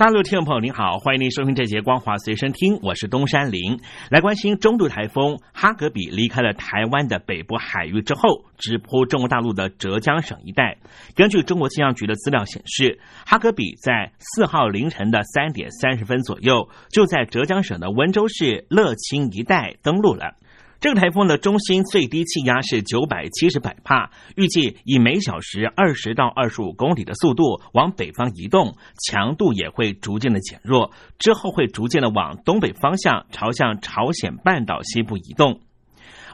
大陆听众朋友您好，欢迎您收听这节《光华随身听》，我是东山林，来关心中度台风哈格比离开了台湾的北部海域之后，直扑中国大陆的浙江省一带。根据中国气象局的资料显示，哈格比在四号凌晨的三点三十分左右，就在浙江省的温州市乐清一带登陆了。这个台风的中心最低气压是九百七十百帕，预计以每小时二十到二十五公里的速度往北方移动，强度也会逐渐的减弱，之后会逐渐的往东北方向朝向朝鲜半岛西部移动。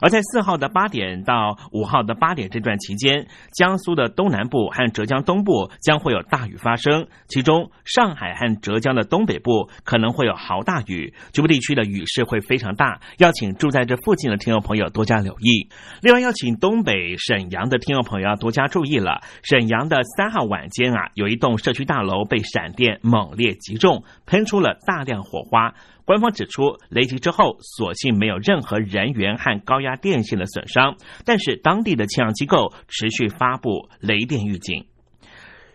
而在四号的八点到五号的八点这段期间，江苏的东南部和浙江东部将会有大雨发生，其中上海和浙江的东北部可能会有豪大雨，局部地区的雨势会非常大，要请住在这附近的听众朋友多加留意。另外，要请东北沈阳的听众朋友要多加注意了，沈阳的三号晚间啊，有一栋社区大楼被闪电猛烈击中，喷出了大量火花。官方指出，雷击之后，所幸没有任何人员和高压电线的损伤，但是当地的气象机构持续发布雷电预警。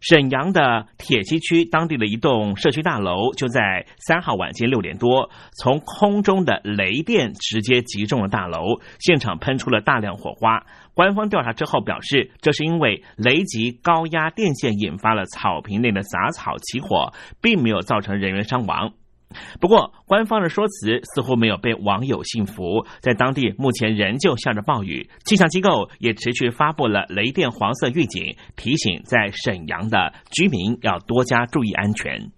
沈阳的铁西区当地的一栋社区大楼，就在三号晚间六点多，从空中的雷电直接击中了大楼，现场喷出了大量火花。官方调查之后表示，这是因为雷击高压电线引发了草坪内的杂草起火，并没有造成人员伤亡。不过，官方的说辞似乎没有被网友信服。在当地目前仍旧下着暴雨，气象机构也持续发布了雷电黄色预警，提醒在沈阳的居民要多加注意安全。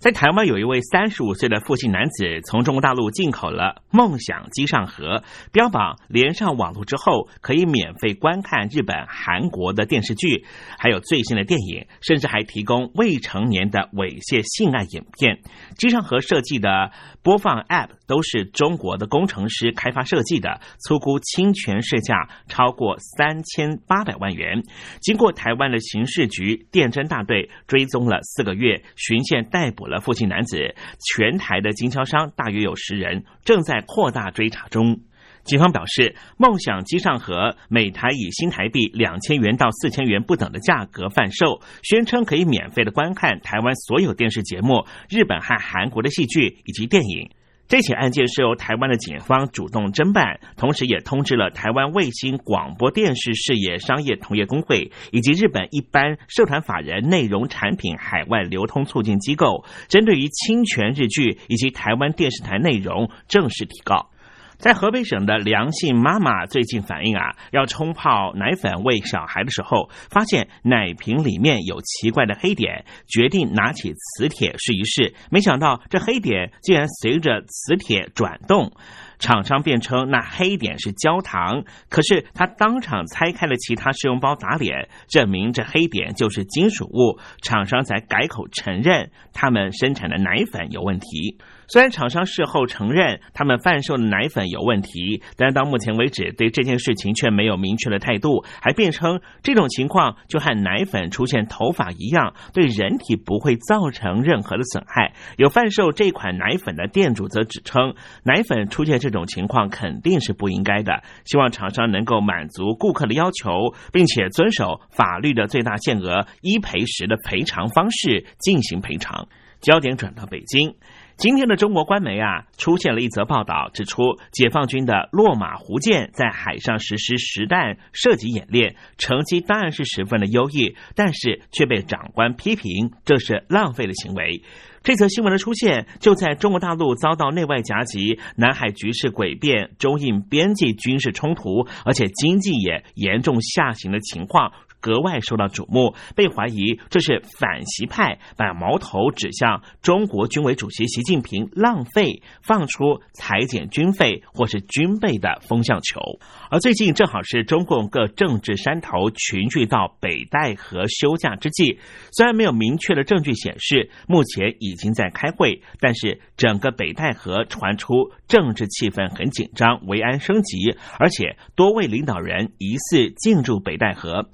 在台湾有一位三十五岁的父姓男子，从中国大陆进口了梦想机上盒，标榜连上网络之后可以免费观看日本、韩国的电视剧，还有最新的电影，甚至还提供未成年的猥亵性爱影片。机上盒设计的播放 App 都是中国的工程师开发设计的，粗估侵权市价超过三千八百万元。经过台湾的刑事局电侦大队追踪了四个月，巡线逮捕。了附近男子，全台的经销商大约有十人，正在扩大追查中。警方表示，梦想机上盒每台以新台币两千元到四千元不等的价格贩售，宣称可以免费的观看台湾所有电视节目、日本和韩国的戏剧以及电影。这起案件是由台湾的警方主动侦办，同时也通知了台湾卫星广播电视事业商业同业工会以及日本一般社团法人内容产品海外流通促进机构，针对于侵权日剧以及台湾电视台内容正式提告。在河北省的梁姓妈妈最近反映啊，要冲泡奶粉喂小孩的时候，发现奶瓶里面有奇怪的黑点，决定拿起磁铁试一试，没想到这黑点竟然随着磁铁转动。厂商辩称那黑点是焦糖，可是他当场拆开了其他试用包打脸，证明这黑点就是金属物，厂商才改口承认他们生产的奶粉有问题。虽然厂商事后承认他们贩售的奶粉有问题，但到目前为止对这件事情却没有明确的态度，还辩称这种情况就和奶粉出现头发一样，对人体不会造成任何的损害。有贩售这款奶粉的店主则指称，奶粉出现这这种情况肯定是不应该的，希望厂商能够满足顾客的要求，并且遵守法律的最大限额一赔十的赔偿方式进行赔偿。焦点转到北京。今天的中国官媒啊，出现了一则报道，指出解放军的落马湖舰在海上实施实弹射击演练，成绩当然是十分的优异，但是却被长官批评这是浪费的行为。这则新闻的出现，就在中国大陆遭到内外夹击、南海局势诡变、中印边境军事冲突，而且经济也严重下行的情况。格外受到瞩目，被怀疑这是反习派把矛头指向中国军委主席习近平浪费放出裁减军费或是军备的风向球。而最近正好是中共各政治山头群聚到北戴河休假之际，虽然没有明确的证据显示目前已经在开会，但是整个北戴河传出政治气氛很紧张，维安升级，而且多位领导人疑似进驻北戴河。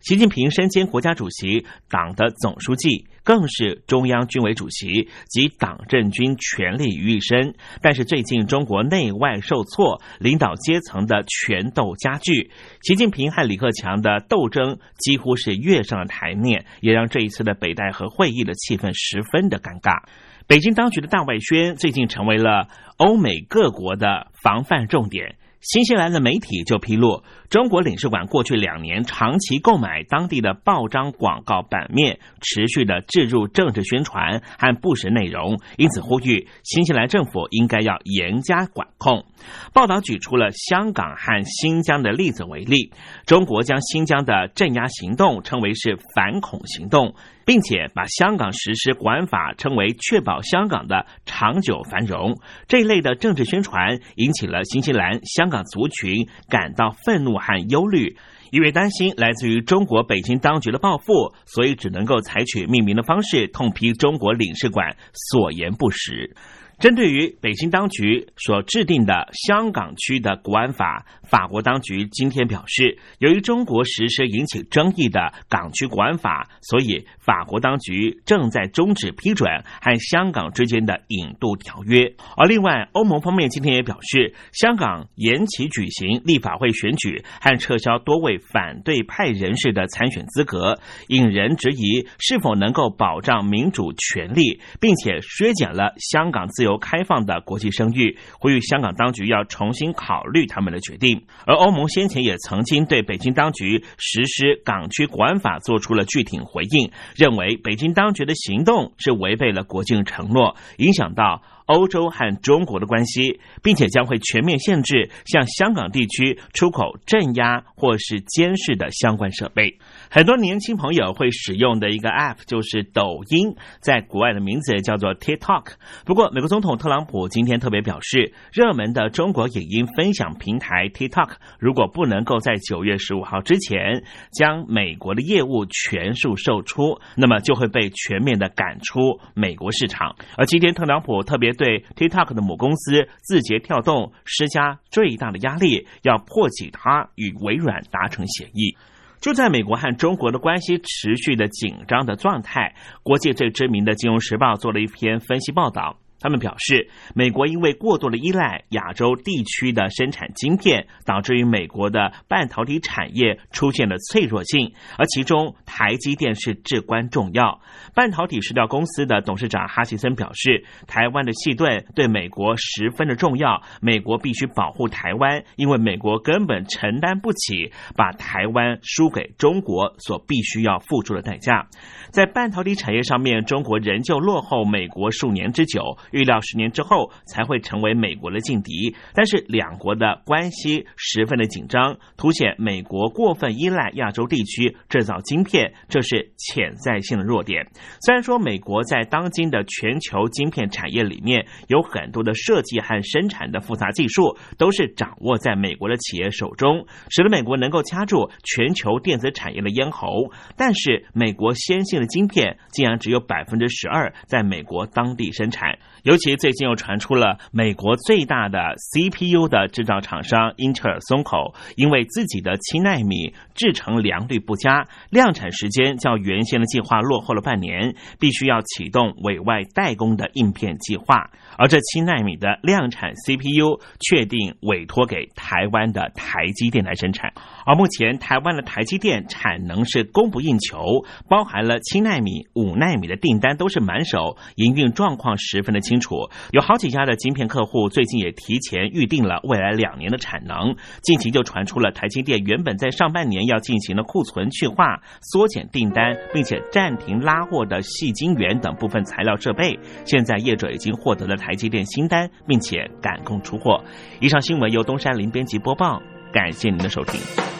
习近平身兼国家主席、党的总书记，更是中央军委主席及党政军权力于一身。但是最近中国内外受挫，领导阶层的权斗加剧，习近平和李克强的斗争几乎是跃上了台面，也让这一次的北戴河会议的气氛十分的尴尬。北京当局的大外宣最近成为了欧美各国的防范重点。新西兰的媒体就披露，中国领事馆过去两年长期购买当地的报章广告版面，持续的置入政治宣传和不实内容，因此呼吁新西兰政府应该要严加管控。报道举出了香港和新疆的例子为例，中国将新疆的镇压行动称为是反恐行动。并且把香港实施国安法称为确保香港的长久繁荣，这一类的政治宣传引起了新西兰香港族群感到愤怒和忧虑，因为担心来自于中国北京当局的报复，所以只能够采取匿名的方式痛批中国领事馆所言不实。针对于北京当局所制定的香港区的国安法，法国当局今天表示，由于中国实施引起争议的港区国安法，所以法国当局正在终止批准和香港之间的引渡条约。而另外，欧盟方面今天也表示，香港延期举行立法会选举和撤销多位反对派人士的参选资格，引人质疑是否能够保障民主权利，并且削减了香港自由。由开放的国际声誉，呼吁香港当局要重新考虑他们的决定。而欧盟先前也曾经对北京当局实施港区国安法做出了具体回应，认为北京当局的行动是违背了国境承诺，影响到。欧洲和中国的关系，并且将会全面限制向香港地区出口镇压或是监视的相关设备。很多年轻朋友会使用的一个 App 就是抖音，在国外的名字叫做 TikTok。不过，美国总统特朗普今天特别表示，热门的中国影音分享平台 TikTok 如果不能够在九月十五号之前将美国的业务全数售出，那么就会被全面的赶出美国市场。而今天特朗普特别。对 TikTok 的母公司字节跳动施加最大的压力，要迫使它与微软达成协议。就在美国和中国的关系持续的紧张的状态，国际最知名的《金融时报》做了一篇分析报道。他们表示，美国因为过度的依赖亚洲地区的生产晶片，导致于美国的半导体产业出现了脆弱性，而其中台积电是至关重要。半导体石料公司的董事长哈奇森表示，台湾的细盾对美国十分的重要，美国必须保护台湾，因为美国根本承担不起把台湾输给中国所必须要付出的代价。在半导体产业上面，中国仍旧落后美国数年之久。预料十年之后才会成为美国的劲敌，但是两国的关系十分的紧张，凸显美国过分依赖亚洲地区制造晶片，这是潜在性的弱点。虽然说美国在当今的全球晶片产业里面有很多的设计和生产的复杂技术都是掌握在美国的企业手中，使得美国能够掐住全球电子产业的咽喉，但是美国先进的晶片竟然只有百分之十二在美国当地生产。尤其最近又传出了美国最大的 CPU 的制造厂商英特尔松口，因为自己的七纳米制程良率不佳，量产时间较原先的计划落后了半年，必须要启动委外代工的应片计划。而这七纳米的量产 CPU 确定委托给台湾的台积电来生产。而目前台湾的台积电产能是供不应求，包含了七纳米、五纳米的订单都是满手，营运状况十分的。清楚，有好几家的晶片客户最近也提前预定了未来两年的产能。近期就传出了台积电原本在上半年要进行的库存去化、缩减订单，并且暂停拉货的细晶圆等部分材料设备。现在业者已经获得了台积电新单，并且赶工出货。以上新闻由东山林编辑播报，感谢您的收听。